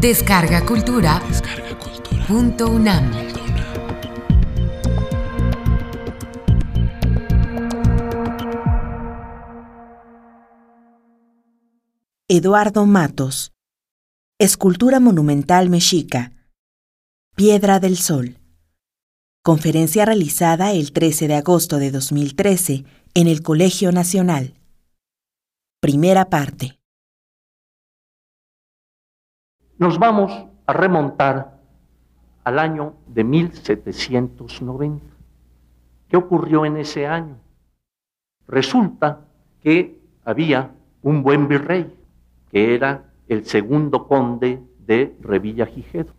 Descarga Cultura. Punto UNAM. Eduardo Matos. Escultura monumental mexica. Piedra del Sol. Conferencia realizada el 13 de agosto de 2013 en el Colegio Nacional. Primera parte. Nos vamos a remontar al año de 1790. ¿Qué ocurrió en ese año? Resulta que había un buen virrey, que era el segundo conde de Revilla Gijedo.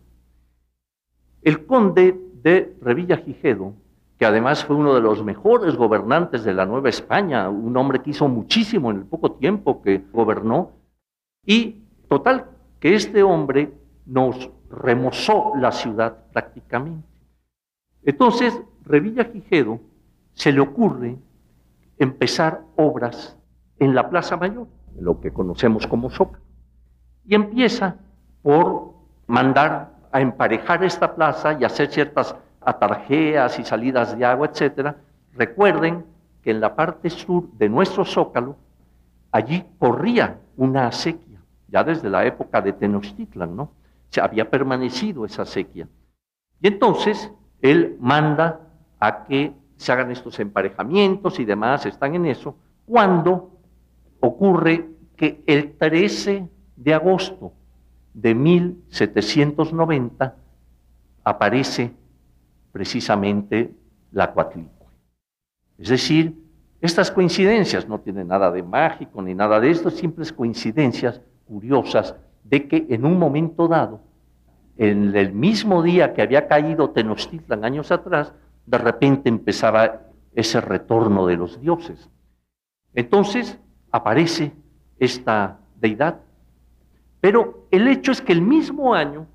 El conde de Revilla Gijedo, que además fue uno de los mejores gobernantes de la Nueva España, un hombre que hizo muchísimo en el poco tiempo que gobernó, y total que este hombre nos remozó la ciudad prácticamente. Entonces, Revilla Gijedo se le ocurre empezar obras en la Plaza Mayor, lo que conocemos como Zócalo, y empieza por mandar a emparejar esta plaza y hacer ciertas atarjeas y salidas de agua, etcétera. Recuerden que en la parte sur de nuestro Zócalo, allí corría una acequia ya desde la época de Tenochtitlan, ¿no? Se había permanecido esa sequía. Y entonces él manda a que se hagan estos emparejamientos y demás, están en eso, cuando ocurre que el 13 de agosto de 1790 aparece precisamente la Coatlicue. Es decir, estas coincidencias no tienen nada de mágico ni nada de esto, simples coincidencias curiosas de que en un momento dado, en el mismo día que había caído Tenochtitlan años atrás, de repente empezaba ese retorno de los dioses. Entonces aparece esta deidad. Pero el hecho es que el mismo año,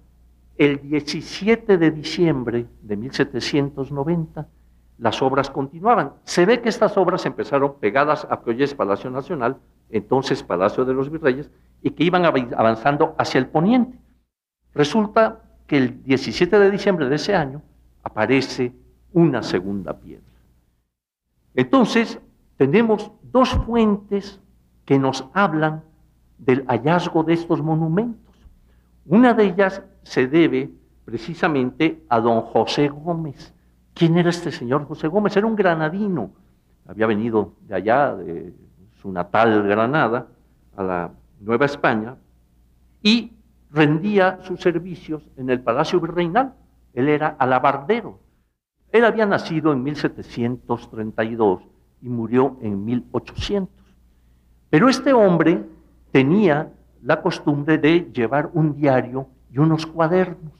el 17 de diciembre de 1790, las obras continuaban. Se ve que estas obras empezaron pegadas a que es Palacio Nacional, entonces Palacio de los Virreyes, y que iban avanzando hacia el poniente. Resulta que el 17 de diciembre de ese año aparece una segunda piedra. Entonces, tenemos dos fuentes que nos hablan del hallazgo de estos monumentos. Una de ellas se debe precisamente a don José Gómez. ¿Quién era este señor José Gómez? Era un granadino. Había venido de allá, de su natal Granada, a la Nueva España, y rendía sus servicios en el Palacio Virreinal. Él era alabardero. Él había nacido en 1732 y murió en 1800. Pero este hombre tenía la costumbre de llevar un diario y unos cuadernos.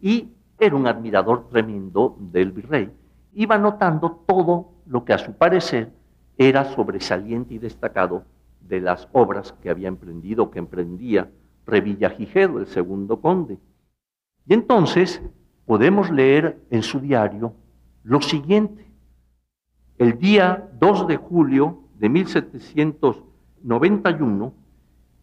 Y era un admirador tremendo del virrey. Iba notando todo lo que a su parecer era sobresaliente y destacado de las obras que había emprendido, que emprendía Revillagigedo, el segundo conde. Y entonces podemos leer en su diario lo siguiente. El día 2 de julio de 1791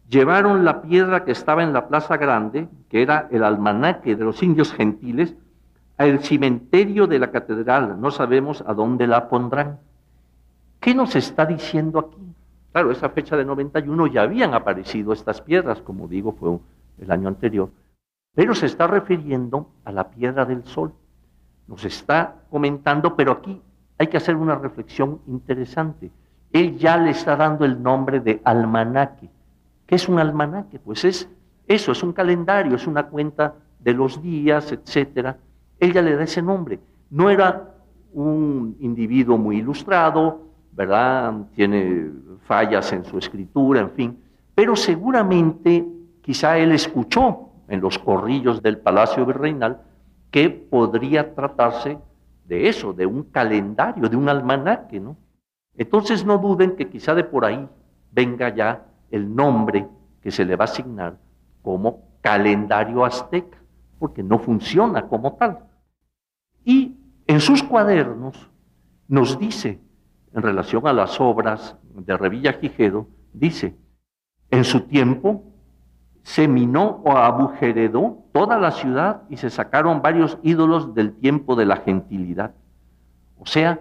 llevaron la piedra que estaba en la Plaza Grande, que era el almanaque de los indios gentiles, al cementerio de la catedral. No sabemos a dónde la pondrán. ¿Qué nos está diciendo aquí? Claro, esa fecha de 91 ya habían aparecido estas piedras, como digo, fue el año anterior, pero se está refiriendo a la piedra del sol. Nos está comentando, pero aquí hay que hacer una reflexión interesante. Él ya le está dando el nombre de almanaque. ¿Qué es un almanaque? Pues es eso, es un calendario, es una cuenta de los días, etcétera. Él ya le da ese nombre. No era un individuo muy ilustrado, ¿verdad? Tiene fallas en su escritura, en fin, pero seguramente quizá él escuchó en los corrillos del Palacio Virreinal que podría tratarse de eso, de un calendario, de un almanaque, ¿no? Entonces no duden que quizá de por ahí venga ya el nombre que se le va a asignar como calendario azteca, porque no funciona como tal. Y en sus cuadernos nos dice en relación a las obras de Revilla Quijedo, dice, en su tiempo se minó o abujeredó toda la ciudad y se sacaron varios ídolos del tiempo de la gentilidad. O sea,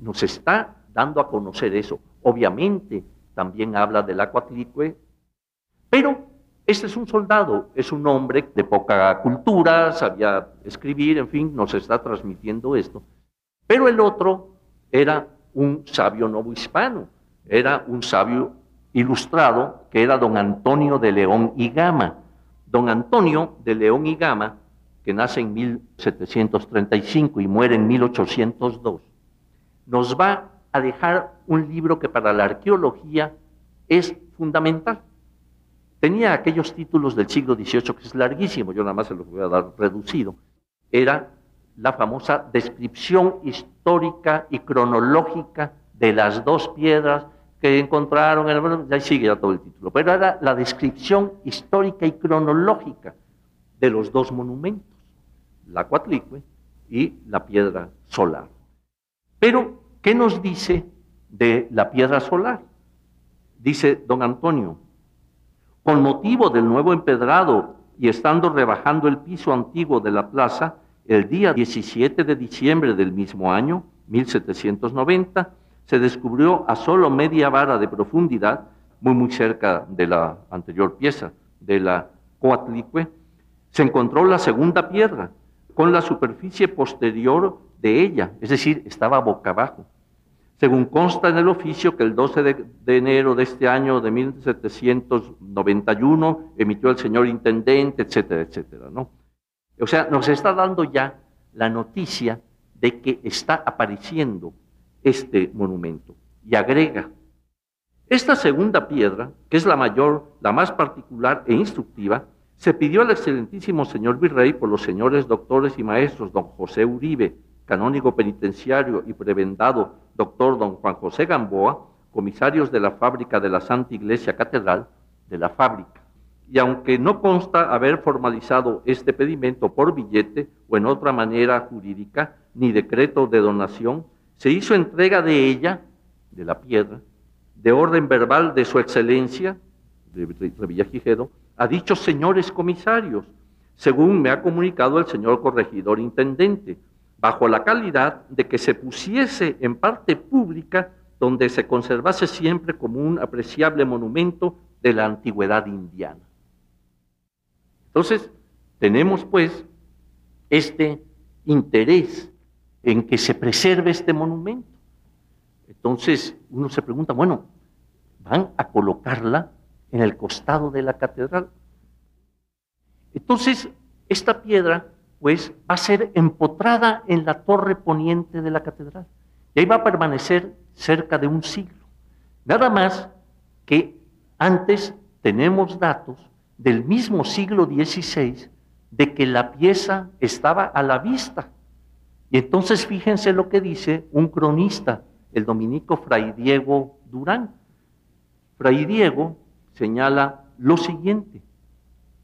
nos está dando a conocer eso. Obviamente también habla del acuatlicue, pero este es un soldado, es un hombre de poca cultura, sabía escribir, en fin, nos está transmitiendo esto. Pero el otro era un sabio novohispano, era un sabio ilustrado que era don Antonio de León y Gama. Don Antonio de León y Gama, que nace en 1735 y muere en 1802, nos va a dejar un libro que para la arqueología es fundamental. Tenía aquellos títulos del siglo XVIII que es larguísimo, yo nada más se los voy a dar reducido. Era la famosa descripción histórica y cronológica de las dos piedras que encontraron, en el, ya sigue ya todo el título, pero era la descripción histórica y cronológica de los dos monumentos, la Cuatlicue y la piedra solar. Pero, ¿qué nos dice de la piedra solar? Dice don Antonio, con motivo del nuevo empedrado y estando rebajando el piso antiguo de la plaza, el día 17 de diciembre del mismo año, 1790, se descubrió a solo media vara de profundidad, muy muy cerca de la anterior pieza, de la Coatlicue, se encontró la segunda piedra con la superficie posterior de ella, es decir, estaba boca abajo. Según consta en el oficio que el 12 de, enero de este año de 1791 emitió el señor intendente, etcétera, etcétera, ¿no? O sea, nos está dando ya la noticia de que está apareciendo este monumento. Y agrega, esta segunda piedra, que es la mayor, la más particular e instructiva, se pidió al excelentísimo señor virrey por los señores doctores y maestros don José Uribe, canónigo penitenciario y prebendado doctor don Juan José Gamboa, comisarios de la fábrica de la Santa Iglesia Catedral, de la fábrica. Y aunque no consta haber formalizado este pedimento por billete o en otra manera jurídica, ni decreto de donación, se hizo entrega de ella, de la piedra, de orden verbal de su excelencia, de Revillagigedo, a dichos señores comisarios, según me ha comunicado el señor corregidor intendente, bajo la calidad de que se pusiese en parte pública donde se conservase siempre como un apreciable monumento de la antigüedad indiana. Entonces, tenemos pues este interés en que se preserve este monumento. Entonces uno se pregunta, bueno, van a colocarla en el costado de la catedral. Entonces, esta piedra, pues, va a ser empotrada en la torre poniente de la catedral. Y ahí va a permanecer cerca de un siglo. Nada más que antes tenemos datos del mismo siglo XVI de que la pieza estaba a la vista y entonces fíjense lo que dice un cronista, el dominico Fray Diego Durán. Fray Diego señala lo siguiente.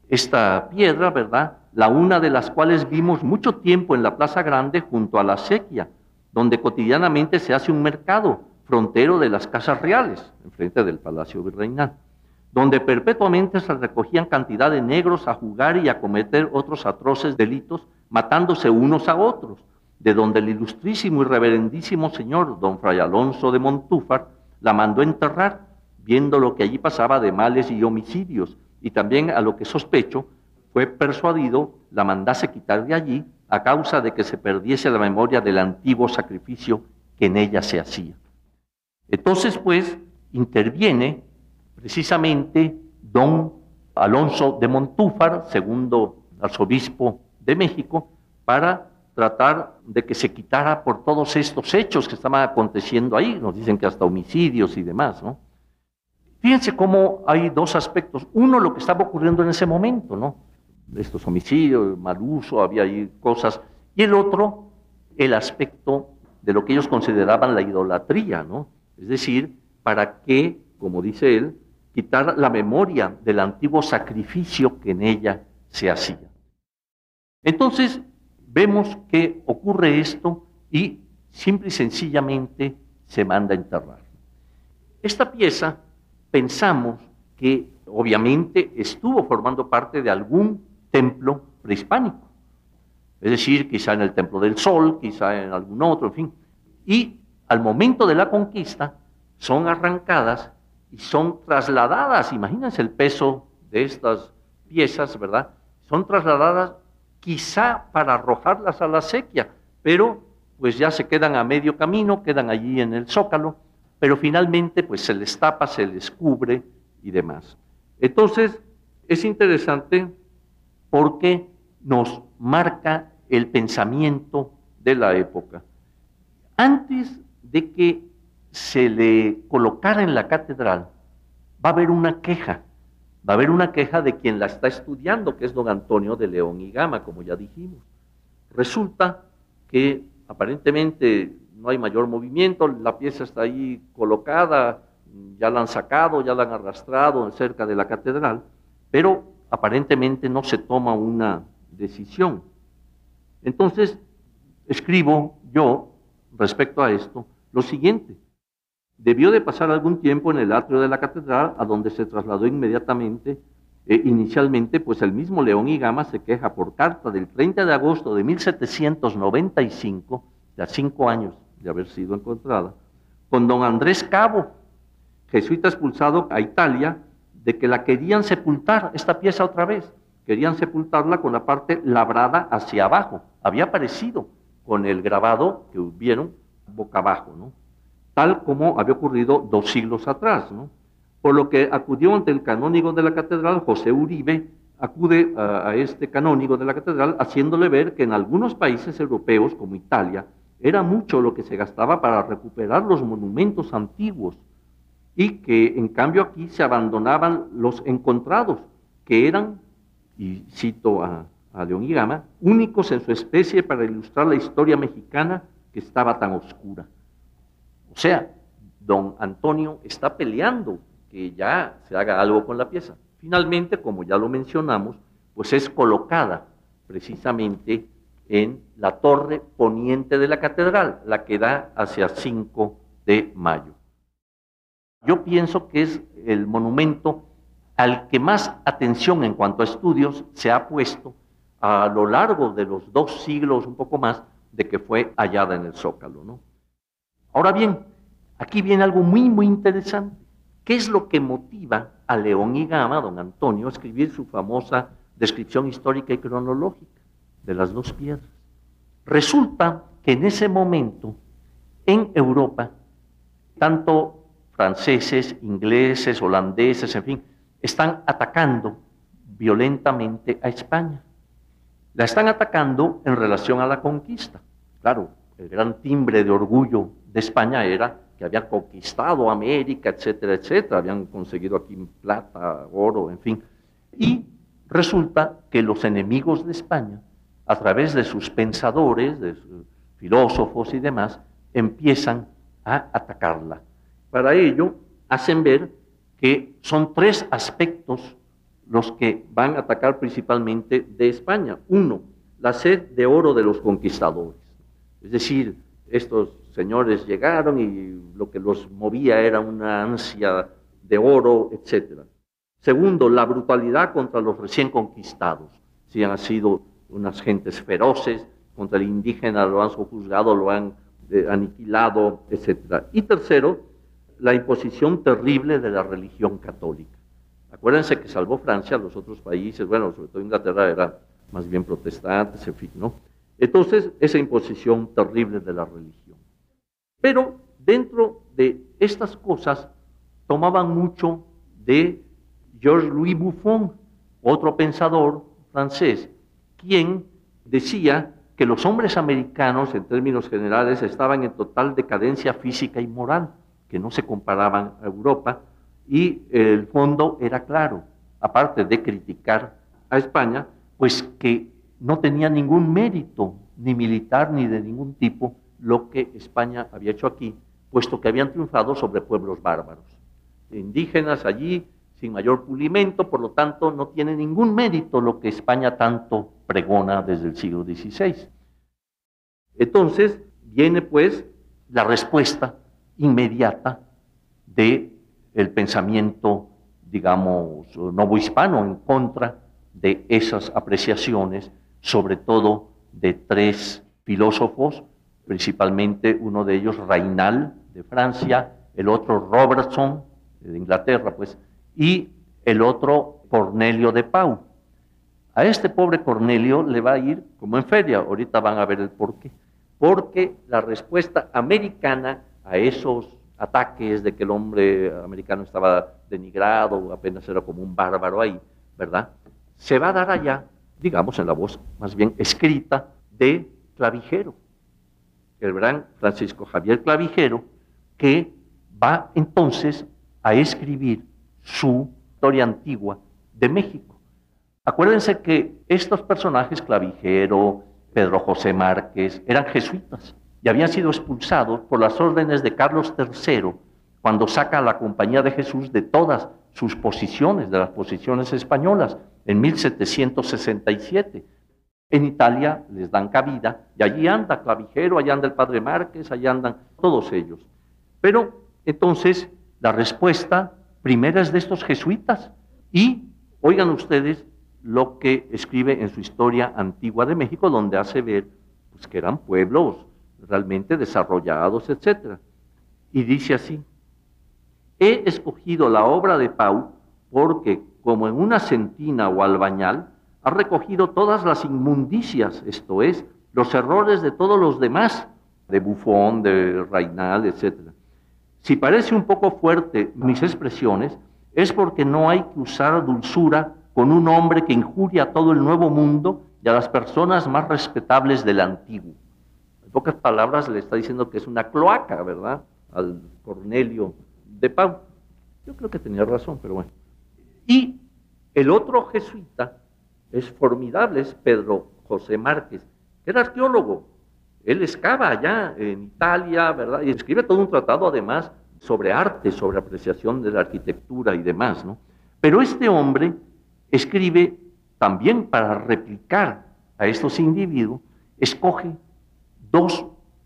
Esta piedra, ¿verdad? La una de las cuales vimos mucho tiempo en la Plaza Grande junto a la sequía, donde cotidianamente se hace un mercado frontero de las casas reales, enfrente del Palacio Virreinal, donde perpetuamente se recogían cantidad de negros a jugar y a cometer otros atroces delitos, matándose unos a otros de donde el ilustrísimo y reverendísimo señor don Fray Alonso de Montúfar la mandó enterrar, viendo lo que allí pasaba de males y homicidios, y también a lo que sospecho fue persuadido la mandase quitar de allí a causa de que se perdiese la memoria del antiguo sacrificio que en ella se hacía. Entonces, pues, interviene precisamente don Alonso de Montúfar, segundo arzobispo de México, para tratar de que se quitara por todos estos hechos que estaban aconteciendo ahí. Nos dicen que hasta homicidios y demás, ¿no? Fíjense cómo hay dos aspectos. Uno, lo que estaba ocurriendo en ese momento, ¿no? Estos homicidios, mal uso, había ahí cosas. Y el otro, el aspecto de lo que ellos consideraban la idolatría, ¿no? Es decir, para que, como dice él, quitar la memoria del antiguo sacrificio que en ella se hacía. Entonces, vemos que ocurre esto y simple y sencillamente se manda a enterrar. Esta pieza pensamos que obviamente estuvo formando parte de algún templo prehispánico. Es decir, quizá en el Templo del Sol, quizá en algún otro, en fin. Y al momento de la conquista son arrancadas y son trasladadas, imagínense el peso de estas piezas, ¿verdad? Son trasladadas quizá para arrojarlas a la sequía, pero pues ya se quedan a medio camino, quedan allí en el zócalo, pero finalmente pues se les tapa, se les cubre y demás. Entonces, es interesante porque nos marca el pensamiento de la época. Antes de que se le colocara en la catedral, va a haber una queja. Va a haber una queja de quien la está estudiando, que es don Antonio de León y Gama, como ya dijimos. Resulta que aparentemente no hay mayor movimiento, la pieza está ahí colocada, ya la han sacado, ya la han arrastrado cerca de la catedral, pero aparentemente no se toma una decisión. Entonces, escribo yo respecto a esto lo siguiente. Debió de pasar algún tiempo en el atrio de la catedral, a donde se trasladó inmediatamente. Eh, inicialmente, pues el mismo León y Gama se queja por carta del 30 de agosto de 1795, ya cinco años de haber sido encontrada, con don Andrés Cabo, jesuita expulsado a Italia, de que la querían sepultar, esta pieza otra vez, querían sepultarla con la parte labrada hacia abajo. Había aparecido con el grabado que hubieron boca abajo, ¿no? tal como había ocurrido dos siglos atrás. ¿no? Por lo que acudió ante el canónigo de la catedral, José Uribe, acude a, a, este canónigo de la catedral haciéndole ver que en algunos países europeos, como Italia, era mucho lo que se gastaba para recuperar los monumentos antiguos y que en cambio aquí se abandonaban los encontrados, que eran, y cito a, León y Gama, únicos en su especie para ilustrar la historia mexicana que estaba tan oscura. O sea, don Antonio está peleando que ya se haga algo con la pieza. Finalmente, como ya lo mencionamos, pues es colocada precisamente en la torre poniente de la catedral, la que da hacia 5 de mayo. Yo pienso que es el monumento al que más atención en cuanto a estudios se ha puesto a lo largo de los dos siglos, un poco más, de que fue hallada en el Zócalo. ¿no? Ahora bien, aquí viene algo muy, muy interesante. ¿Qué es lo que motiva a León y Gama, don Antonio, a escribir su famosa descripción histórica y cronológica de las dos piedras? Resulta que en ese momento, en Europa, tanto franceses, ingleses, holandeses, en fin, están atacando violentamente a España. La están atacando en relación a la conquista. Claro, el gran timbre de orgullo de España era que habían conquistado América, etcétera, etcétera, habían conseguido aquí plata, oro, en fin. Y resulta que los enemigos de España, a través de sus pensadores, de sus filósofos y demás, empiezan a atacarla. Para ello, hacen ver que son tres aspectos los que van a atacar principalmente de España. Uno, la sed de oro de los conquistadores. Es decir, estos señores llegaron y lo que los movía era una ansia de oro, etc. Segundo, la brutalidad contra los recién conquistados. Si han sido unas gentes feroces, contra el indígena lo han sojuzgado, lo han eh, aniquilado, etc. Y tercero, la imposición terrible de la religión católica. Acuérdense que salvó Francia, los otros países, bueno, sobre todo Inglaterra era más bien protestantes, en fin, ¿no? Entonces, esa imposición terrible de la religión. Pero dentro de estas cosas tomaban mucho de Georges Louis Buffon, otro pensador francés, quien decía que los hombres americanos, en términos generales, estaban en total decadencia física y moral, que no se comparaban a Europa, y el fondo era claro, aparte de criticar a España, pues que no tenía ningún mérito, ni militar ni de ningún tipo, lo que España había hecho aquí, puesto que habían triunfado sobre pueblos bárbaros. Indígenas allí, sin mayor pulimento, por lo tanto no tiene ningún mérito lo que España tanto pregona desde el siglo XVI. Entonces viene pues la respuesta inmediata de el pensamiento digamos, novohispano en contra de esas apreciaciones, sobre todo de tres filósofos, principalmente uno de ellos Rainal de Francia, el otro Robertson de Inglaterra, pues, y el otro Cornelio de Pau. A este pobre Cornelio le va a ir como en feria, ahorita van a ver el por qué. Porque la respuesta americana a esos ataques de que el hombre americano estaba denigrado, apenas era como un bárbaro ahí, ¿verdad? Se va a dar allá, digamos, en la voz más bien escrita de Clavijero, el gran Francisco Javier Clavijero, que va entonces a escribir su historia antigua de México. Acuérdense que estos personajes, Clavijero, Pedro José Márquez, eran jesuitas y habían sido expulsados por las órdenes de Carlos III cuando saca a la Compañía de Jesús de todas sus posiciones, de las posiciones españolas, en 1767. En Italia les dan cabida y allí anda Clavijero, allá anda el Padre Márquez, allá andan todos ellos. Pero entonces la respuesta primera es de estos jesuitas y oigan ustedes lo que escribe en su historia antigua de México, donde hace ver pues, que eran pueblos realmente desarrollados, etc. Y dice así, he escogido la obra de Pau porque, como en una centina o albañal, ha recogido todas las inmundicias, esto es, los errores de todos los demás, de Bufón, de Reinal, etc. Si parece un poco fuerte mis expresiones, es porque no hay que usar dulzura con un hombre que injuria a todo el nuevo mundo y a las personas más respetables del antiguo. En pocas palabras le está diciendo que es una cloaca, ¿verdad? Al Cornelio de Pau. Yo creo que tenía razón, pero bueno. Y el otro jesuita es formidable, es Pedro José Márquez, que era arqueólogo. Él excava allá en Italia, ¿verdad? Y escribe todo un tratado además sobre arte, sobre apreciación de la arquitectura y demás, ¿no? Pero este hombre escribe también para replicar a estos individuos, escoge dos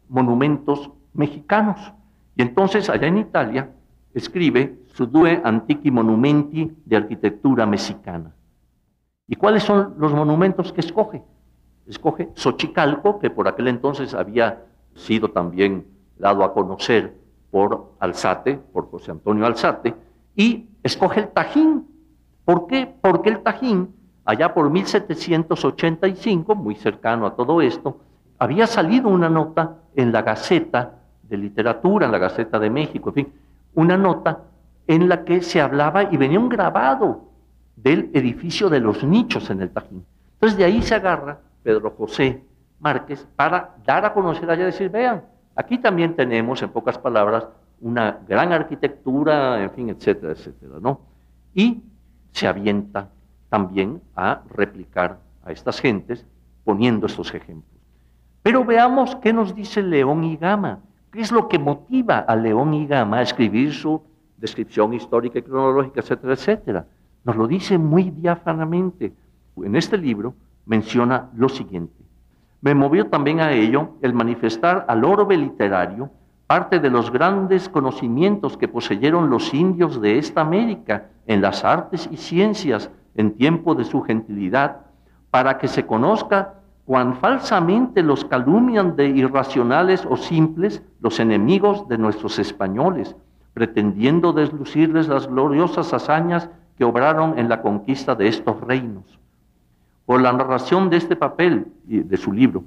monumentos mexicanos. Y entonces allá en Italia escribe su Due Antiqui Monumenti de Arquitectura Mexicana. ¿Y cuáles son los monumentos que escoge? Escoge Xochicalco, que por aquel entonces había sido también dado a conocer por Alzate, por José Antonio Alzate, y escoge el Tajín, ¿Por qué? Porque el Tajín, allá por 1785, muy cercano a todo esto, había salido una nota en la Gaceta de Literatura, en la Gaceta de México, en fin, una nota en la que se hablaba y venía un grabado del edificio de los nichos en el Tajín. Entonces de ahí se agarra Pedro José Márquez para dar a conocer allá, decir, vean, aquí también tenemos, en pocas palabras, una gran arquitectura, en fin, etcétera, etcétera, ¿no? Y se avienta también a replicar a estas gentes poniendo estos ejemplos. Pero veamos qué nos dice León y Gama, qué es lo que motiva a León y Gama a escribir su descripción histórica y cronológica, etcétera, etcétera. Nos lo dice muy diáfanamente. En este libro menciona lo siguiente. Me movió también a ello el manifestar al orbe literario parte de los grandes conocimientos que poseyeron los indios de esta América en las artes y ciencias en tiempo de su gentilidad, para que se conozca cuán falsamente los calumnian de irracionales o simples los enemigos de nuestros españoles, pretendiendo deslucirles las gloriosas hazañas que obraron en la conquista de estos reinos. Por la narración de este papel y de su libro,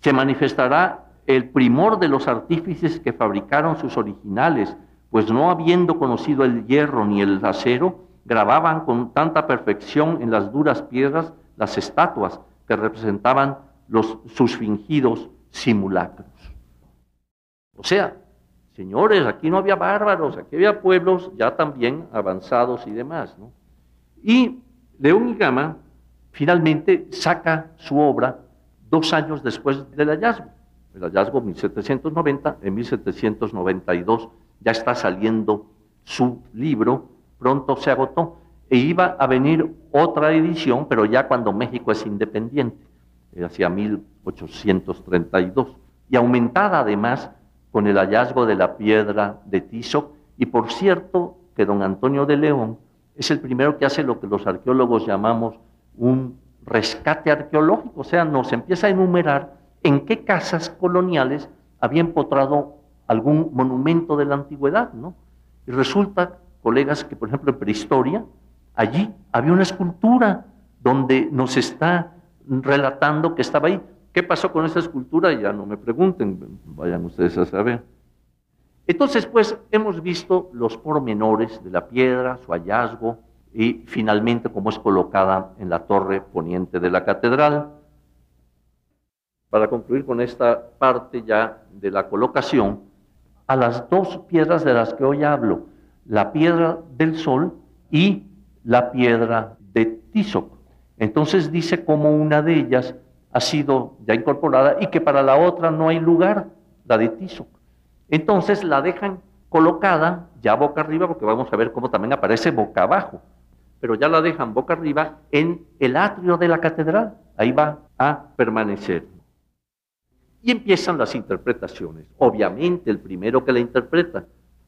se manifestará el primor de los artífices que fabricaron sus originales, pues no habiendo conocido el hierro ni el acero, grababan con tanta perfección en las duras piedras las estatuas que representaban los, sus fingidos simulacros. O sea, señores, aquí no había bárbaros, aquí había pueblos ya también avanzados y demás. ¿no? Y León y Gama finalmente saca su obra dos años después del hallazgo el hallazgo 1790, en 1792 ya está saliendo su libro, pronto se agotó, e iba a venir otra edición, pero ya cuando México es independiente, eh, hacia 1832, y aumentada además con el hallazgo de la piedra de Tizoc, y por cierto que don Antonio de León es el primero que hace lo que los arqueólogos llamamos un rescate arqueológico, o sea, nos empieza a enumerar en qué casas coloniales había empotrado algún monumento de la antigüedad, ¿no? Y resulta, colegas, que por ejemplo en prehistoria, allí había una escultura donde nos está relatando que estaba ahí. ¿Qué pasó con esa escultura? Ya no me pregunten, vayan ustedes a saber. Entonces, pues, hemos visto los pormenores de la piedra, su hallazgo y finalmente cómo es colocada en la torre poniente de la catedral. Para concluir con esta parte ya de la colocación, a las dos piedras de las que hoy hablo, la piedra del sol y la piedra de Tizoc. Entonces dice cómo una de ellas ha sido ya incorporada y que para la otra no hay lugar, la de Tizoc. Entonces la dejan colocada ya boca arriba, porque vamos a ver cómo también aparece boca abajo, pero ya la dejan boca arriba en el atrio de la catedral. Ahí va a permanecer. Y empiezan las interpretaciones. Obviamente el primero que la interpreta,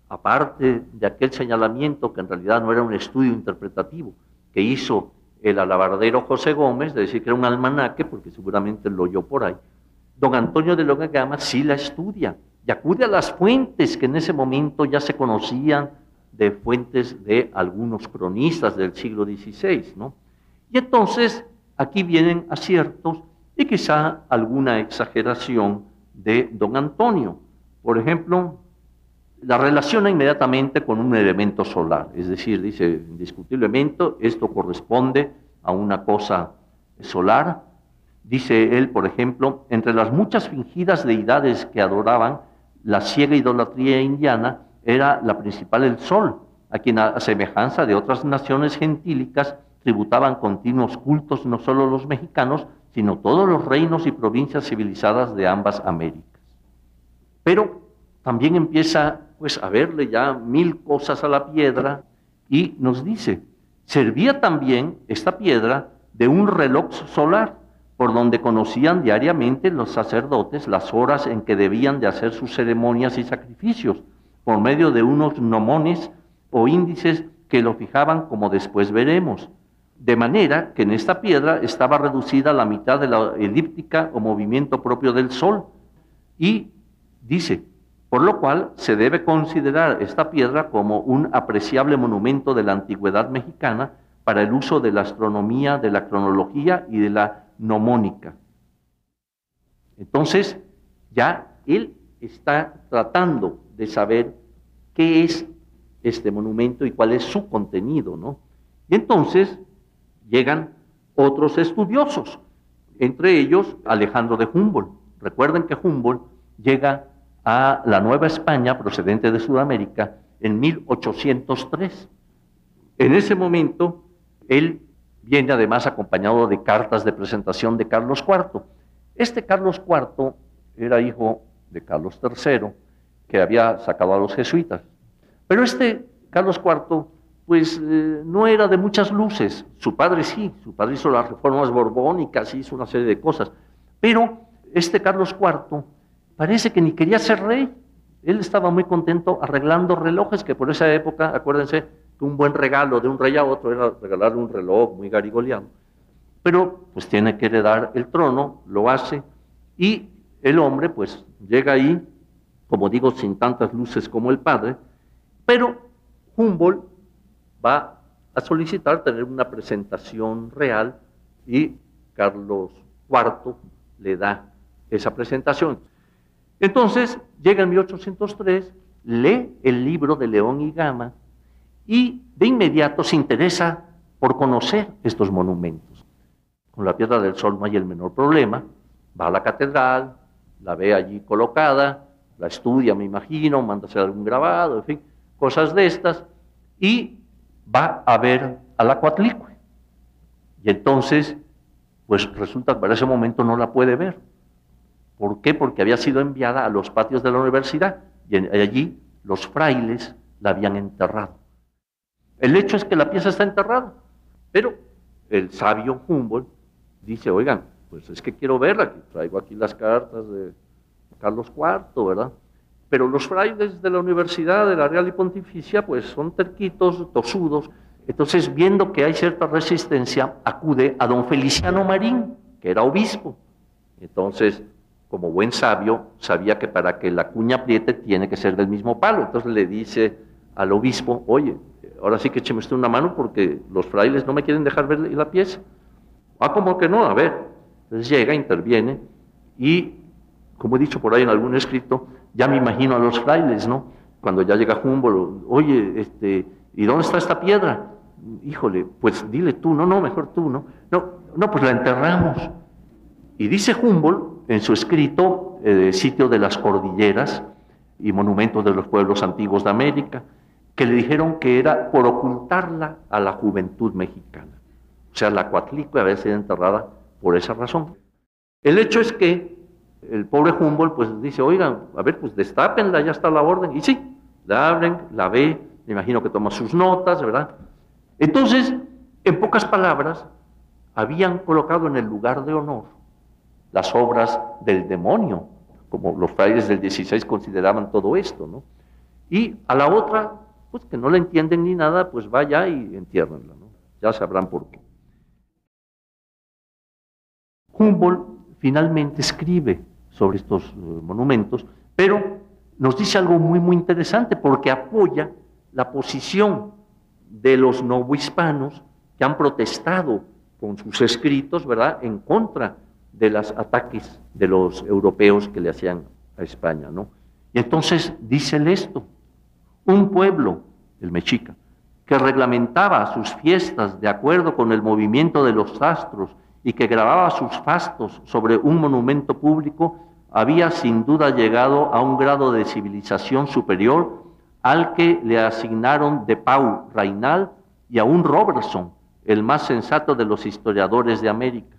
aparte de aquel señalamiento que en realidad no era un estudio interpretativo, que hizo el alabardero José Gómez, de decir que era un almanaque, porque seguramente lo oyó por ahí, don Antonio de Longa Gama sí la estudia y acude a las fuentes que en ese momento ya se conocían de fuentes de algunos cronistas del siglo XVI, ¿no? Y entonces aquí vienen aciertos y quizá alguna exageración de don Antonio. Por ejemplo, la relaciona inmediatamente con un elemento solar, es decir, dice indiscutiblemente esto corresponde a una cosa solar. Dice él, por ejemplo, entre las muchas fingidas deidades que adoraban, la ciega idolatría indiana era la principal el sol, a quien a semejanza de otras naciones gentílicas tributaban continuos cultos no solo los mexicanos, sino todos los reinos y provincias civilizadas de ambas Américas. Pero también empieza pues a verle ya mil cosas a la piedra y nos dice, servía también esta piedra de un reloj solar por donde conocían diariamente los sacerdotes las horas en que debían de hacer sus ceremonias y sacrificios, por medio de unos nomones o índices que lo fijaban como después veremos. De manera que en esta piedra estaba reducida la mitad de la elíptica o movimiento propio del Sol. Y dice, por lo cual se debe considerar esta piedra como un apreciable monumento de la antigüedad mexicana para el uso de la astronomía, de la cronología y de la nomónica. Entonces, ya él está tratando de saber qué es este monumento y cuál es su contenido, ¿no? Y entonces llegan otros estudiosos, entre ellos Alejandro de Humboldt. Recuerden que Humboldt llega a la Nueva España procedente de Sudamérica en 1803. En ese momento, él viene además acompañado de cartas de presentación de Carlos IV. Este Carlos IV era hijo de Carlos III, que había sacado a los jesuitas. Pero este Carlos IV, pues eh, no era de muchas luces. Su padre sí, su padre hizo las reformas borbónicas, hizo una serie de cosas. Pero este Carlos IV parece que ni quería ser rey. Él estaba muy contento arreglando relojes, que por esa época, acuérdense, que un buen regalo de un rey a otro era regalarle un reloj muy garigoleado. Pero pues tiene que heredar el trono, lo hace, y el hombre pues llega ahí, como digo, sin tantas luces como el padre, pero Humboldt va a solicitar tener una presentación real y Carlos IV le da esa presentación. Entonces llega en 1803, lee el libro de León y Gama y de inmediato se interesa por conocer estos monumentos. Con la Piedra del Sol no hay el menor problema, va a la catedral, la ve allí colocada, la estudia, me imagino, manda hacer algún grabado, en fin, cosas de estas, y va a ver a la Coatlicue. Y entonces, pues resulta que para ese momento no la puede ver. ¿Por qué? Porque había sido enviada a los patios de la universidad y allí los frailes la habían enterrado. El hecho es que la pieza está enterrada, pero el sabio Humboldt dice, oigan, pues es que quiero verla, traigo aquí las cartas de Carlos IV, ¿verdad? Pero los frailes de la universidad, de la Real y Pontificia, pues son terquitos, tosudos, Entonces, viendo que hay cierta resistencia, acude a don Feliciano Marín, que era obispo. Entonces, como buen sabio, sabía que para que la cuña apriete tiene que ser del mismo palo. Entonces le dice al obispo, oye, ahora sí que écheme usted una mano porque los frailes no me quieren dejar ver la pieza. Ah, como que no, a ver. Entonces llega, interviene y, como he dicho por ahí en algún escrito, ya me imagino a los frailes, ¿no? Cuando ya llega Humboldt, oye, este, ¿y dónde está esta piedra? Híjole, pues dile tú, no, no, mejor tú, ¿no? No, no, pues la enterramos. Y dice Humboldt en su escrito eh, Sitio de las Cordilleras y Monumentos de los Pueblos Antiguos de América, que le dijeron que era por ocultarla a la juventud mexicana. O sea, la Coatlicue había sido enterrada por esa razón. El hecho es que el pobre Humboldt pues dice, oigan, a ver, pues destápenla, ya está la orden. Y sí, la abren, la ve, me imagino que toma sus notas, ¿verdad? Entonces, en pocas palabras, habían colocado en el lugar de honor las obras del demonio, como los frailes del 16 consideraban todo esto, ¿no? Y a la otra, pues que no la entienden ni nada, pues vaya y entiérrenla, ¿no? Ya sabrán por qué. Humboldt finalmente escribe sobre estos eh, monumentos, pero nos dice algo muy, muy interesante, porque apoya la posición de los novohispanos que han protestado con sus escritos, ¿verdad?, en contra de los ataques de los europeos que le hacían a España, ¿no? Y entonces dice esto, un pueblo, el mexica, que reglamentaba sus fiestas de acuerdo con el movimiento de los astros y que grababa sus fastos sobre un monumento público, había sin duda llegado a un grado de civilización superior al que le asignaron de Pau Reinal y a un Robertson, el más sensato de los historiadores de América.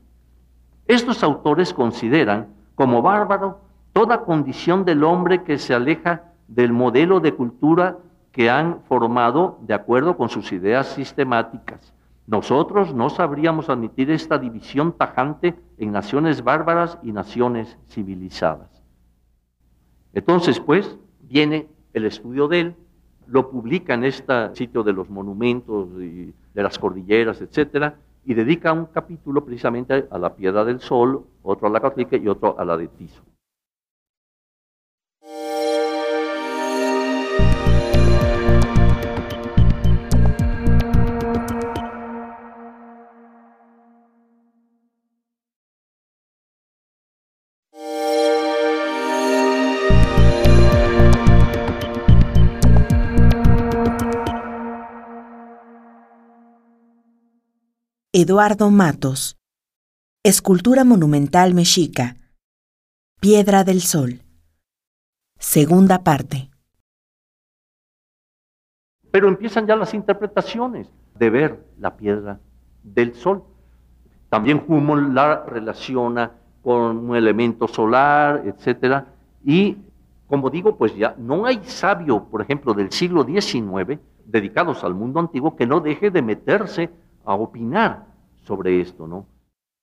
Estos autores consideran como bárbaro toda condición del hombre que se aleja del modelo de cultura que han formado de acuerdo con sus ideas sistemáticas. Nosotros no sabríamos admitir esta división tajante en naciones bárbaras y naciones civilizadas. Entonces, pues, viene el estudio de él, lo publica en este sitio de los monumentos y de las cordilleras, etcétera, y dedica un capítulo precisamente a la piedra del sol, otro a la católica y otro a la de Tizo. Eduardo Matos. Escultura monumental mexica. Piedra del Sol. Segunda parte. Pero empiezan ya las interpretaciones de ver la piedra del sol. También Humboldt la relaciona con un elemento solar, etc. Y como digo, pues ya no hay sabio, por ejemplo, del siglo XIX, dedicados al mundo antiguo, que no deje de meterse a opinar sobre esto, ¿no?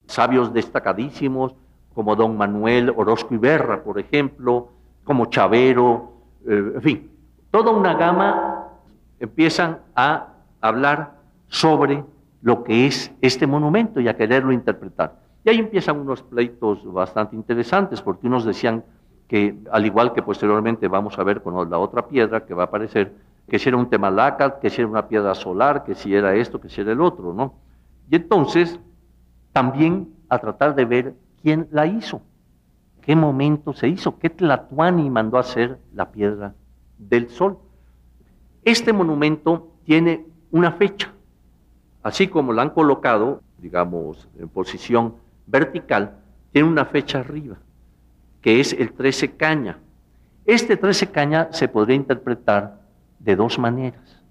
Sabios destacadísimos como don Manuel Orozco Iberra, por ejemplo, como Chavero, eh, en fin, toda una gama empiezan a hablar sobre lo que es este monumento y a quererlo interpretar. Y ahí empiezan unos pleitos bastante interesantes, porque unos decían que, al igual que posteriormente vamos a ver con la otra piedra que va a aparecer, que si era un temalaca, que si era una piedra solar, que si era esto, que si era el otro, ¿no? Y entonces, también a tratar de ver quién la hizo, qué momento se hizo, qué Tlatuani mandó a hacer la piedra del sol. Este monumento tiene una fecha, así como la han colocado, digamos, en posición vertical, tiene una fecha arriba, que es el 13 caña. Este 13 caña se podría interpretar de dos maneras,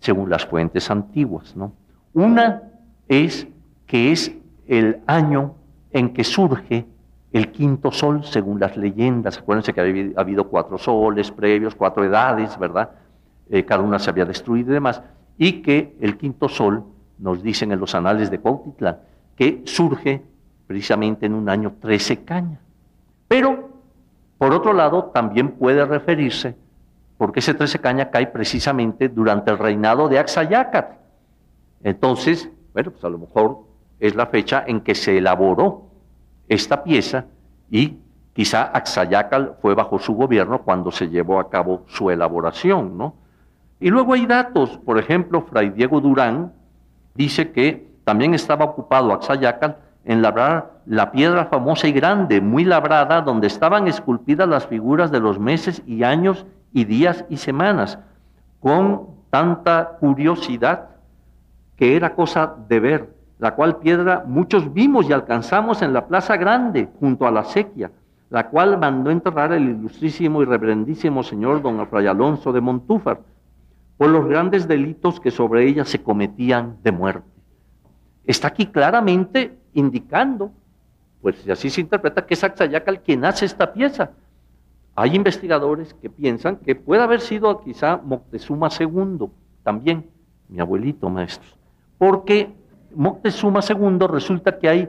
según las fuentes antiguas. ¿no? Una es que es el año en que surge el quinto sol, según las leyendas. Acuérdense que había habido cuatro soles previos, cuatro edades, ¿verdad? Eh, cada una se había destruido y demás. Y que el quinto sol, nos dicen en los anales de Cuautitlán, que surge precisamente en un año 13 caña. Pero, por otro lado, también puede referirse porque ese 13 caña cae precisamente durante el reinado de Axayácat. Entonces, bueno, pues a lo mejor es la fecha en que se elaboró esta pieza y quizá Axayacal fue bajo su gobierno cuando se llevó a cabo su elaboración, ¿no? Y luego hay datos, por ejemplo, Fray Diego Durán dice que también estaba ocupado Axayacal en labrar la piedra famosa y grande, muy labrada, donde estaban esculpidas las figuras de los meses y años y días y semanas, con tanta curiosidad que era cosa de ver, la cual piedra muchos vimos y alcanzamos en la Plaza Grande, junto a la sequía, la cual mandó enterrar el ilustrísimo y reverendísimo señor don Fray Alonso de Montúfar, por los grandes delitos que sobre ella se cometían de muerte. Está aquí claramente indicando, pues si así se interpreta, que es Axayacal quien hace esta pieza. Hay investigadores que piensan que puede haber sido quizá Moctezuma II, también, mi abuelito maestro, porque Moctezuma II resulta que hay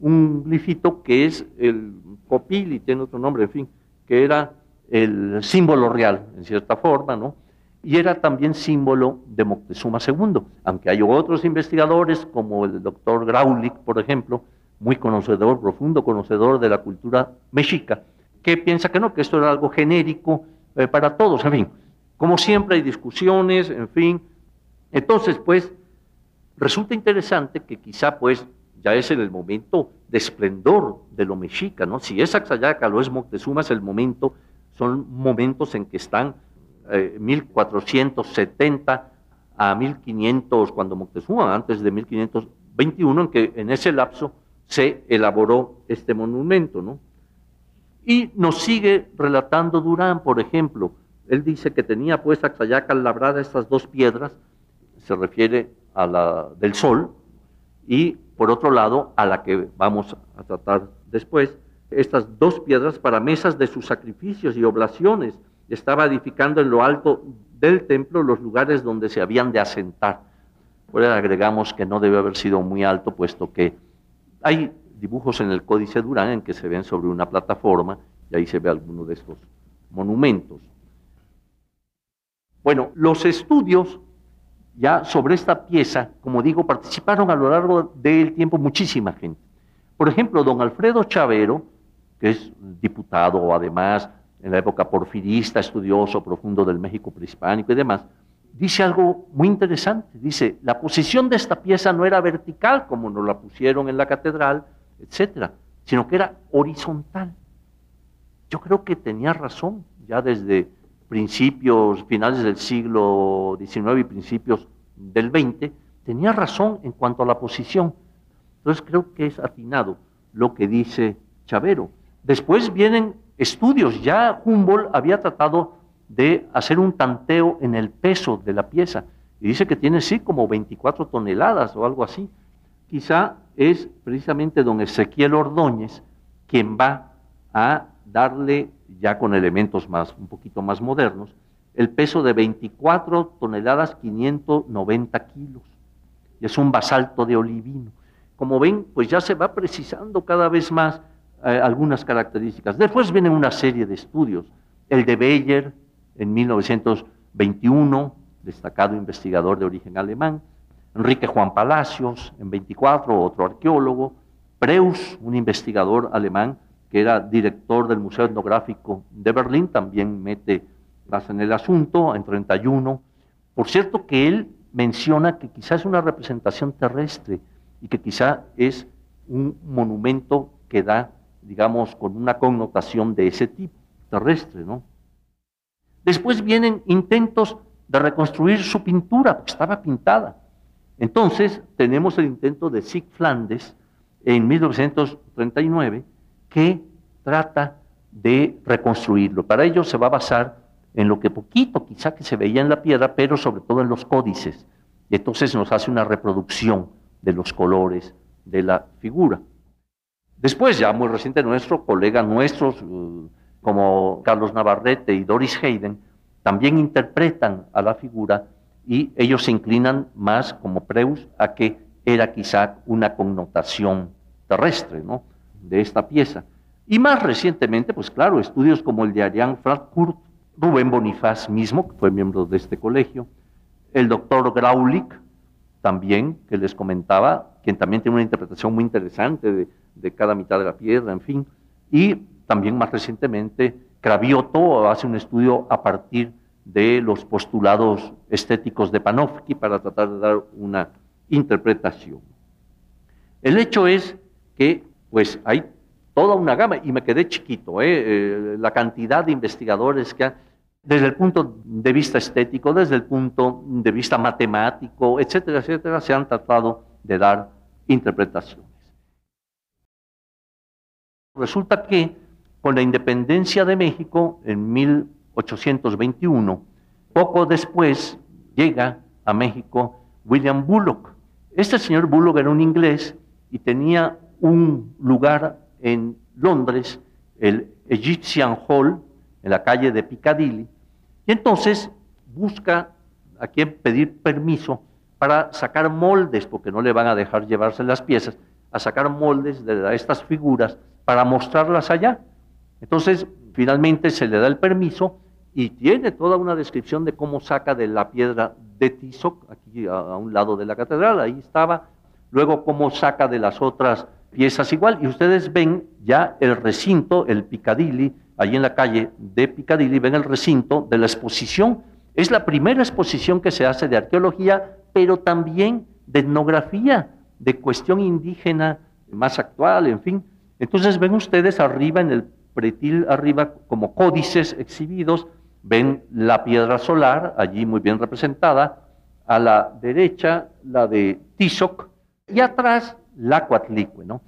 un glifito que es el copil y tiene otro nombre, en fin, que era el símbolo real, en cierta forma, ¿no? y era también símbolo de Moctezuma II, aunque hay otros investigadores como el doctor Graulich, por ejemplo, muy conocedor, profundo conocedor de la cultura mexica, que piensa que no, que esto era algo genérico eh, para todos, en fin, como siempre hay discusiones, en fin. Entonces, pues, resulta interesante que quizá, pues, ya es en el momento de esplendor de lo mexica, ¿no? Si es Axayaca o es Moctezuma, es el momento, son momentos en que están 1470 eh, a 1500, cuando Moctezuma, antes de 1521, en que en ese lapso se elaboró este monumento, ¿no? Y nos sigue relatando Durán, por ejemplo, él dice que tenía pues Axayaca labrada estas dos piedras, se refiere a la del sol, y por otro lado a la que vamos a tratar después, estas dos piedras para mesas de sus sacrificios y oblaciones, estaba edificando en lo alto del templo los lugares donde se habían de asentar. Por eso agregamos que no debe haber sido muy alto, puesto que hay dibujos en el Códice Durán en que se ven sobre una plataforma y ahí se ve alguno de estos monumentos. Bueno, los estudios ya sobre esta pieza, como digo, participaron a lo largo del tiempo muchísima gente. Por ejemplo, don Alfredo Chavero, que es diputado además, en la época porfirista, estudioso, profundo del México prehispánico y demás, dice algo muy interesante. Dice, la posición de esta pieza no era vertical como nos la pusieron en la catedral, etcétera, sino que era horizontal. Yo creo que tenía razón, ya desde principios, finales del siglo XIX y principios del XX, tenía razón en cuanto a la posición. Entonces creo que es atinado lo que dice Chavero. Después vienen estudios. Ya Humboldt había tratado de hacer un tanteo en el peso de la pieza y dice que tiene sí como 24 toneladas o algo así. Quizá es precisamente don Ezequiel Ordóñez quien va a darle ya con elementos más un poquito más modernos el peso de 24 toneladas 590 kilos. Y es un basalto de olivino. Como ven, pues ya se va precisando cada vez más eh, algunas características. Después viene una serie de estudios. El de Beyer en 1921, destacado investigador de origen alemán. Enrique Juan Palacios en 24, otro arqueólogo. Preus, un investigador alemán que era director del Museo Etnográfico de Berlín, también mete más en el asunto, en 31. Por cierto que él menciona que quizás es una representación terrestre y que quizá es un monumento que da digamos, con una connotación de ese tipo, terrestre, ¿no? Después vienen intentos de reconstruir su pintura, porque estaba pintada. Entonces tenemos el intento de Sig Flandes en 1939, que trata de reconstruirlo. Para ello se va a basar en lo que poquito quizá que se veía en la piedra, pero sobre todo en los códices. Entonces nos hace una reproducción de los colores de la figura. Después, ya muy reciente, nuestro colega nuestros, uh, como Carlos Navarrete y Doris Hayden, también interpretan a la figura y ellos se inclinan más, como Preus, a que era quizá una connotación terrestre ¿no? De esta pieza. Y más recientemente, pues claro, estudios como el de Ariane Frankfurt, Rubén Bonifaz mismo, que fue miembro de este colegio, el doctor Graulich, también que les comentaba, quien también tiene una interpretación muy interesante de, de cada mitad de la piedra, en fin, y también más recientemente Cravioto hace un estudio a partir de los postulados estéticos de Panofsky para tratar de dar una interpretación. El hecho es que pues hay toda una gama, y me quedé chiquito, ¿eh? Eh, la cantidad de investigadores que han, desde el punto de vista estético, desde el punto de vista matemático, etcétera, etcétera, se han tratado de dar interpretaciones. Resulta que con la independencia de México en 1821, poco después llega a México William Bullock. Este señor Bullock era un inglés y tenía un lugar en Londres, el Egyptian Hall, en la calle de Piccadilly, y entonces busca a quien pedir permiso para sacar moldes, porque no le van a dejar llevarse las piezas, a sacar moldes de estas figuras para mostrarlas allá. Entonces, finalmente se le da el permiso y tiene toda una descripción de cómo saca de la piedra de Tizoc, aquí a, un lado de la catedral, ahí estaba, luego cómo saca de las otras piezas igual, y ustedes ven ya el recinto, el Piccadilly, allí en la calle de Piccadilly, ven el recinto de la exposición. Es la primera exposición que se hace de arqueología, pero también de etnografía, de cuestión indígena más actual, en fin. Entonces ven ustedes arriba en el pretil arriba como códices exhibidos, ven la piedra solar, allí muy bien representada, a la derecha la de Tizoc y atrás la Coatlicue, ¿no?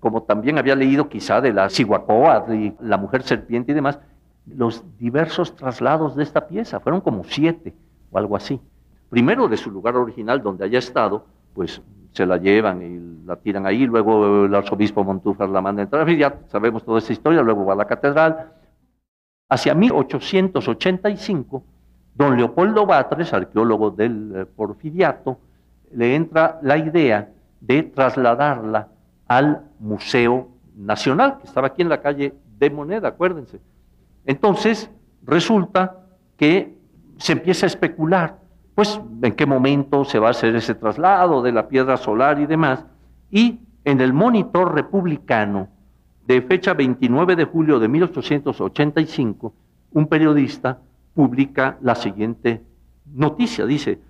Como también había leído quizá de la y la mujer serpiente y demás, los diversos traslados de esta pieza, fueron como siete o algo así. Primero de su lugar original donde haya estado, pues se la llevan y la tiran ahí, luego el arzobispo Montúfar la manda entrar, ya sabemos toda esta historia, luego va a la catedral. Hacia 1885, don Leopoldo Batres, arqueólogo del eh, Porfiriato, le entra la idea de trasladarla al Museo Nacional, que estaba aquí en la calle de Moneda, acuérdense. Entonces, resulta que se empieza a especular pues en qué momento se va a hacer ese traslado de la piedra solar y demás. Y en el Monitor Republicano, de fecha 29 de julio de 1885, un periodista publica la siguiente noticia. Dice,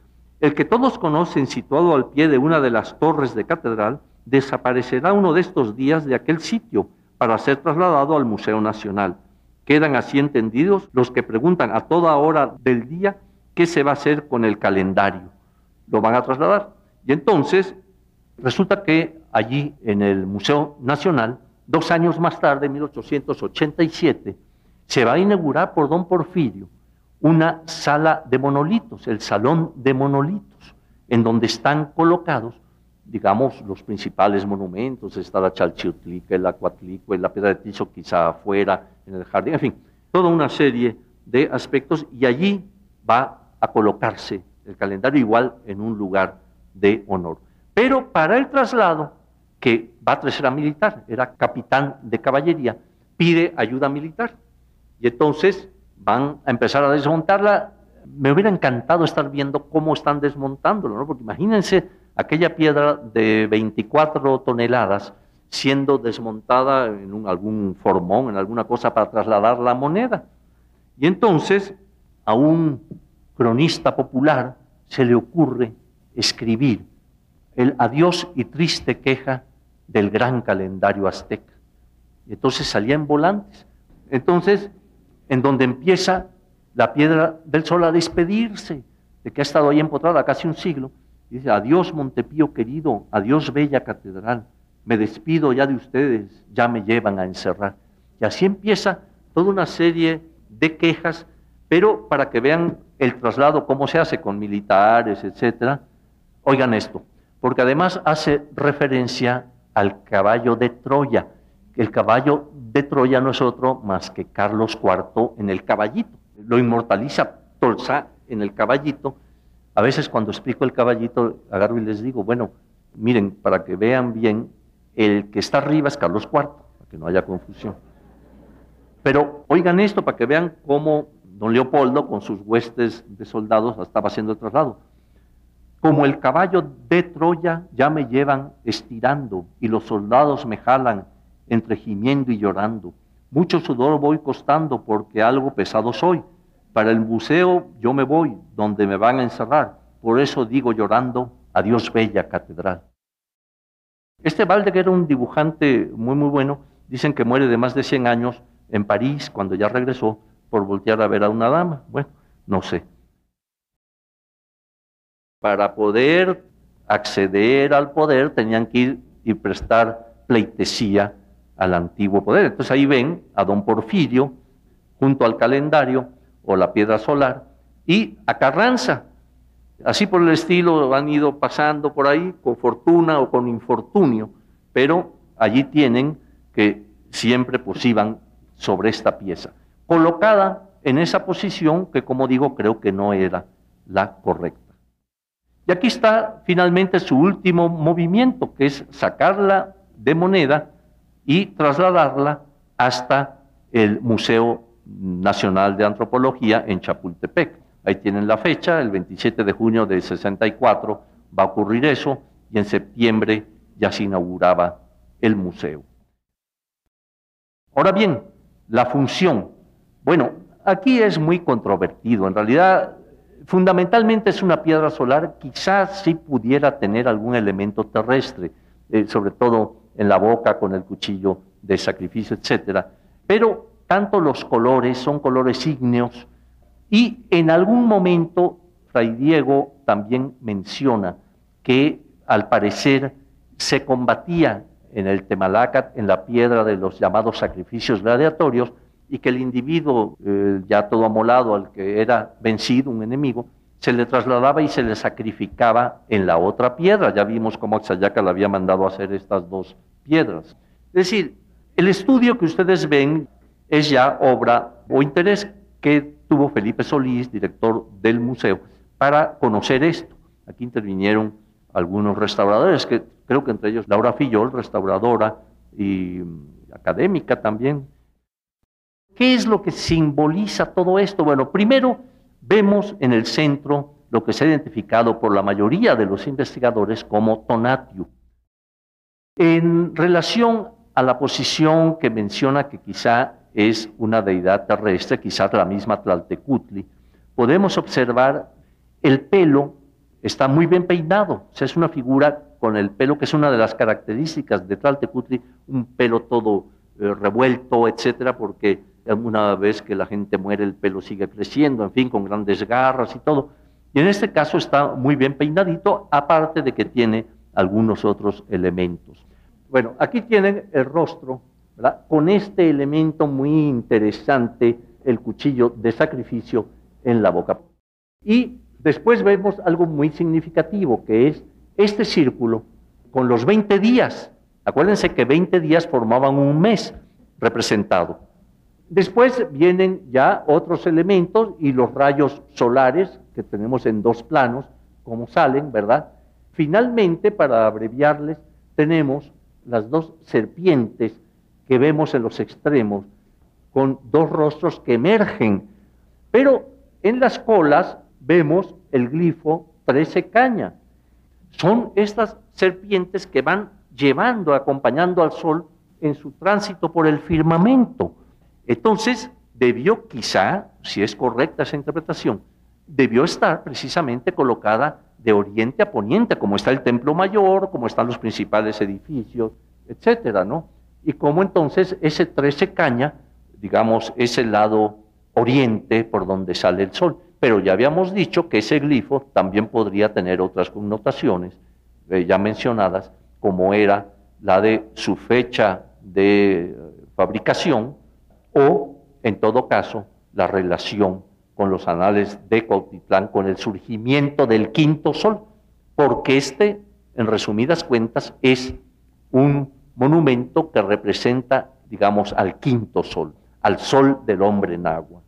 el que todos conocen situado al pie de una de las torres de catedral, desaparecerá uno de estos días de aquel sitio para ser trasladado al Museo Nacional. Quedan así entendidos los que preguntan a toda hora del día ¿qué se va a hacer con el calendario? Lo van a trasladar. Y entonces resulta que allí en el Museo Nacional, dos años más tarde, en 1887, se va a inaugurar por don Porfirio una sala de monolitos, el Salón de Monolitos, en donde están colocados, digamos, los principales monumentos, está la Chalchiutlica, el Acuatlico, la Piedra de Tizo, quizá afuera, en el jardín, en fin, toda una serie de aspectos, y allí va a colocarse el calendario igual en un lugar de honor. Pero para el traslado, que Batres era militar, era capitán de caballería, pide ayuda militar. Y entonces van a empezar a desmontarla. Me hubiera encantado estar viendo cómo están desmontándolo, ¿no? porque imagínense aquella piedra de 24 toneladas siendo desmontada en algún formón, en alguna cosa para trasladar la moneda. Y entonces a un cronista popular se le ocurre escribir el adiós y triste queja del gran calendario azteca. Entonces salía en volantes. Entonces, en donde empieza la piedra del sol a despedirse de que ha estado ahí empotrada casi un siglo, dice, adiós Montepío querido, adiós bella catedral, me despido ya de ustedes, ya me llevan a encerrar. Y así empieza toda una serie de quejas, pero para que vean el traslado, cómo se hace con militares, etcétera, oigan esto, porque además hace referencia al caballo de Troya. El caballo de Troya no es otro más que Carlos IV en el caballito. Lo inmortaliza Tolsa en el caballito. A veces cuando explico el caballito, agarro y les digo, bueno, miren, para que vean bien, el que está arriba es Carlos IV, para que no haya confusión. Pero oigan esto para que vean cómo don Leopoldo, con sus huestes de soldados, estaba haciendo el traslado. Como el caballo de Troya ya me llevan estirando y los soldados me jalan entre gimiendo y llorando. Mucho sudor voy costando porque algo pesado soy. Para el museo yo me voy donde me van a encerrar. Por eso digo llorando, adiós bella catedral. Este que era un dibujante muy, muy bueno. Dicen que muere de más de 100 años en París cuando ya regresó por voltear a ver a una dama. Bueno, no sé. Para poder acceder al poder tenían que ir y prestar pleitesía al antiguo poder. Entonces ahí ven a don Porfirio junto al calendario o la piedra solar y a Carranza. Así por el estilo han ido pasando por ahí con fortuna o con infortunio, pero allí tienen que siempre pues iban sobre esta pieza, colocada en esa posición que como digo creo que no era la correcta. Y aquí está finalmente su último movimiento, que es sacarla de moneda y trasladarla hasta el Museo Nacional de Antropología en Chapultepec. Ahí tienen la fecha, el 27 de junio del 64 va a ocurrir eso y en septiembre ya se inauguraba el museo. Ahora bien, la función. Bueno, aquí es muy controvertido. En realidad, fundamentalmente es una piedra solar, quizás sí pudiera tener algún elemento terrestre, eh, sobre todo en la boca con el cuchillo de sacrificio, etcétera. Pero tanto los colores son colores ígneos y en algún momento Fray Diego también menciona que al parecer se combatía en el Temalacat, en la piedra de los llamados sacrificios gladiatorios, y que el individuo, eh, ya todo amolado, al que era vencido, un enemigo, se le trasladaba y se le sacrificaba en la otra piedra. Ya vimos cómo Axayaca le había mandado hacer estas dos piedras. Es decir, el estudio que ustedes ven es ya obra o interés que tuvo Felipe Solís, director del museo, para conocer esto. Aquí intervinieron algunos restauradores, que creo que entre ellos Laura Fillol, restauradora y mm, académica también. ¿Qué es lo que simboliza todo esto? Bueno, primero, vemos en el centro lo que se ha identificado por la mayoría de los investigadores como Tonatiuh. En relación a la posición que menciona que quizá es una deidad terrestre, quizá la misma Tlaltecutli, podemos observar el pelo está muy bien peinado, es una figura con el pelo que es una de las características de Tlaltecutli, un pelo todo eh, revuelto, etcétera, porque una vez que la gente muere el pelo sigue creciendo, en fin, con grandes garras y todo. Y en este caso está muy bien peinadito, aparte de que tiene algunos otros elementos. Bueno, aquí tienen el rostro, ¿verdad? Con este elemento muy interesante, el cuchillo de sacrificio en la boca. Y después vemos algo muy significativo, que es este círculo con los 20 días. Acuérdense que 20 días formaban un mes representado. Después vienen ya otros elementos y los rayos solares que tenemos en dos planos, como salen, ¿verdad? Finalmente, para abreviarles, tenemos las dos serpientes que vemos en los extremos, con dos rostros que emergen. Pero en las colas vemos el glifo 13 caña. Son estas serpientes que van llevando, acompañando al sol en su tránsito por el firmamento. Entonces, debió quizá, si es correcta esa interpretación, debió estar precisamente colocada de oriente a poniente, como está el templo mayor, como están los principales edificios, etcétera, ¿no? Y como entonces ese 13 caña, digamos, es el lado oriente por donde sale el sol. Pero ya habíamos dicho que ese glifo también podría tener otras connotaciones eh, ya mencionadas, como era la de su fecha de eh, fabricación, o, en todo caso, la relación con los anales de Cuautitlán, con el surgimiento del quinto sol, porque este, en resumidas cuentas, es un monumento que representa, digamos, al quinto sol, al sol del hombre en agua.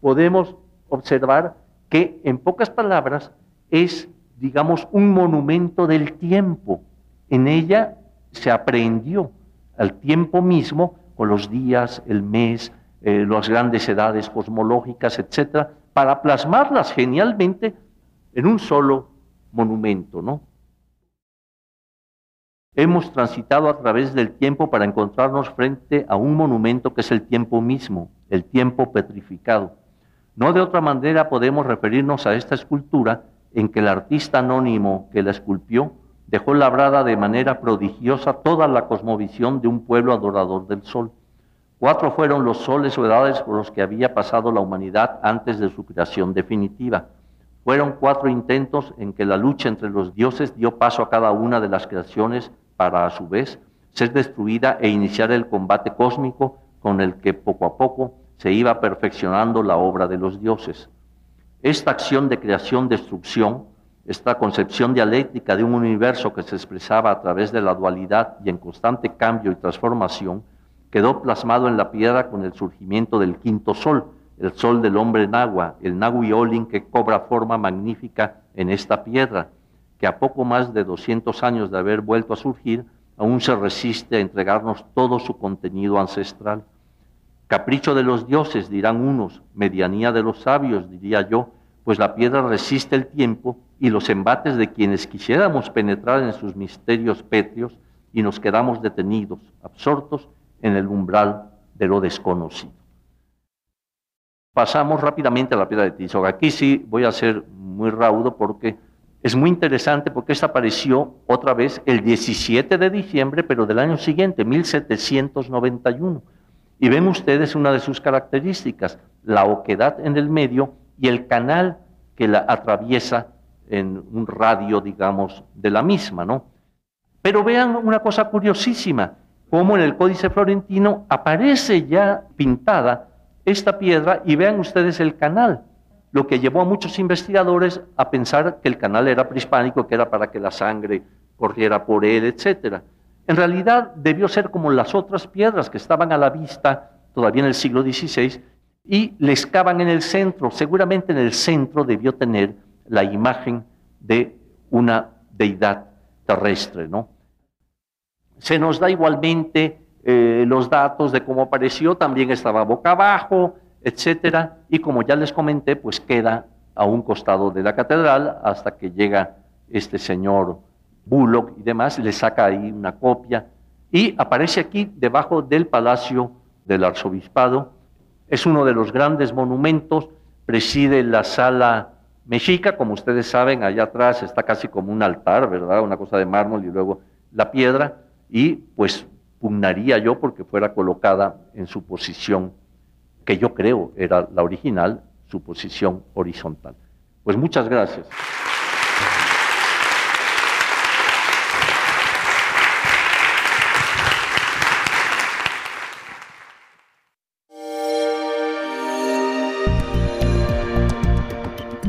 Podemos observar que, en pocas palabras, es, digamos, un monumento del tiempo. En ella se aprendió al tiempo mismo los días, el mes, eh, las grandes edades cosmológicas, etcétera, para plasmarlas genialmente en un solo monumento, ¿no? Hemos transitado a través del tiempo para encontrarnos frente a un monumento que es el tiempo mismo, el tiempo petrificado. No de otra manera podemos referirnos a esta escultura en que el artista anónimo que la esculpió dejó labrada de manera prodigiosa toda la cosmovisión de un pueblo adorador del sol. Cuatro fueron los soles o edades por los que había pasado la humanidad antes de su creación definitiva. Fueron cuatro intentos en que la lucha entre los dioses dio paso a cada una de las creaciones para a su vez ser destruida e iniciar el combate cósmico con el que poco a poco se iba perfeccionando la obra de los dioses. Esta acción de creación-destrucción esta concepción dialéctica de un universo que se expresaba a través de la dualidad y en constante cambio y transformación, quedó plasmado en la piedra con el surgimiento del quinto sol, el sol del hombre Nahua, el Nahui que cobra forma magnífica en esta piedra, que a poco más de 200 años de haber vuelto a surgir, aún se resiste a entregarnos todo su contenido ancestral. Capricho de los dioses, dirán unos, medianía de los sabios, diría yo, pues la piedra resiste el tiempo y los embates de quienes quisiéramos penetrar en sus misterios pétreos y nos quedamos detenidos, absortos en el umbral de lo desconocido. Pasamos rápidamente a la piedra de Tizoc. Aquí sí voy a ser muy raudo porque es muy interesante porque esta apareció otra vez el 17 de diciembre, pero del año siguiente, 1791. Y ven ustedes una de sus características, la oquedad en el medio y el canal que la atraviesa en un radio, digamos, de la misma, ¿no? Pero vean una cosa curiosísima, cómo en el Códice Florentino aparece ya pintada esta piedra y vean ustedes el canal, lo que llevó a muchos investigadores a pensar que el canal era prehispánico, que era para que la sangre corriera por él, etc. En realidad debió ser como las otras piedras que estaban a la vista todavía en el siglo XVI y le excavan en el centro. Seguramente en el centro debió tener la imagen de una deidad terrestre, ¿no? Se nos da igualmente eh, los datos de cómo apareció, también estaba boca abajo, etcétera, y como ya les comenté, pues queda a un costado de la catedral hasta que llega este señor Bullock y demás, le saca ahí una copia y aparece aquí debajo del palacio del arzobispado es uno de los grandes monumentos, preside la sala mexica, como ustedes saben, allá atrás está casi como un altar, ¿verdad? Una cosa de mármol y luego la piedra, y pues pugnaría yo porque fuera colocada en su posición, que yo creo era la original, su posición horizontal. Pues muchas gracias.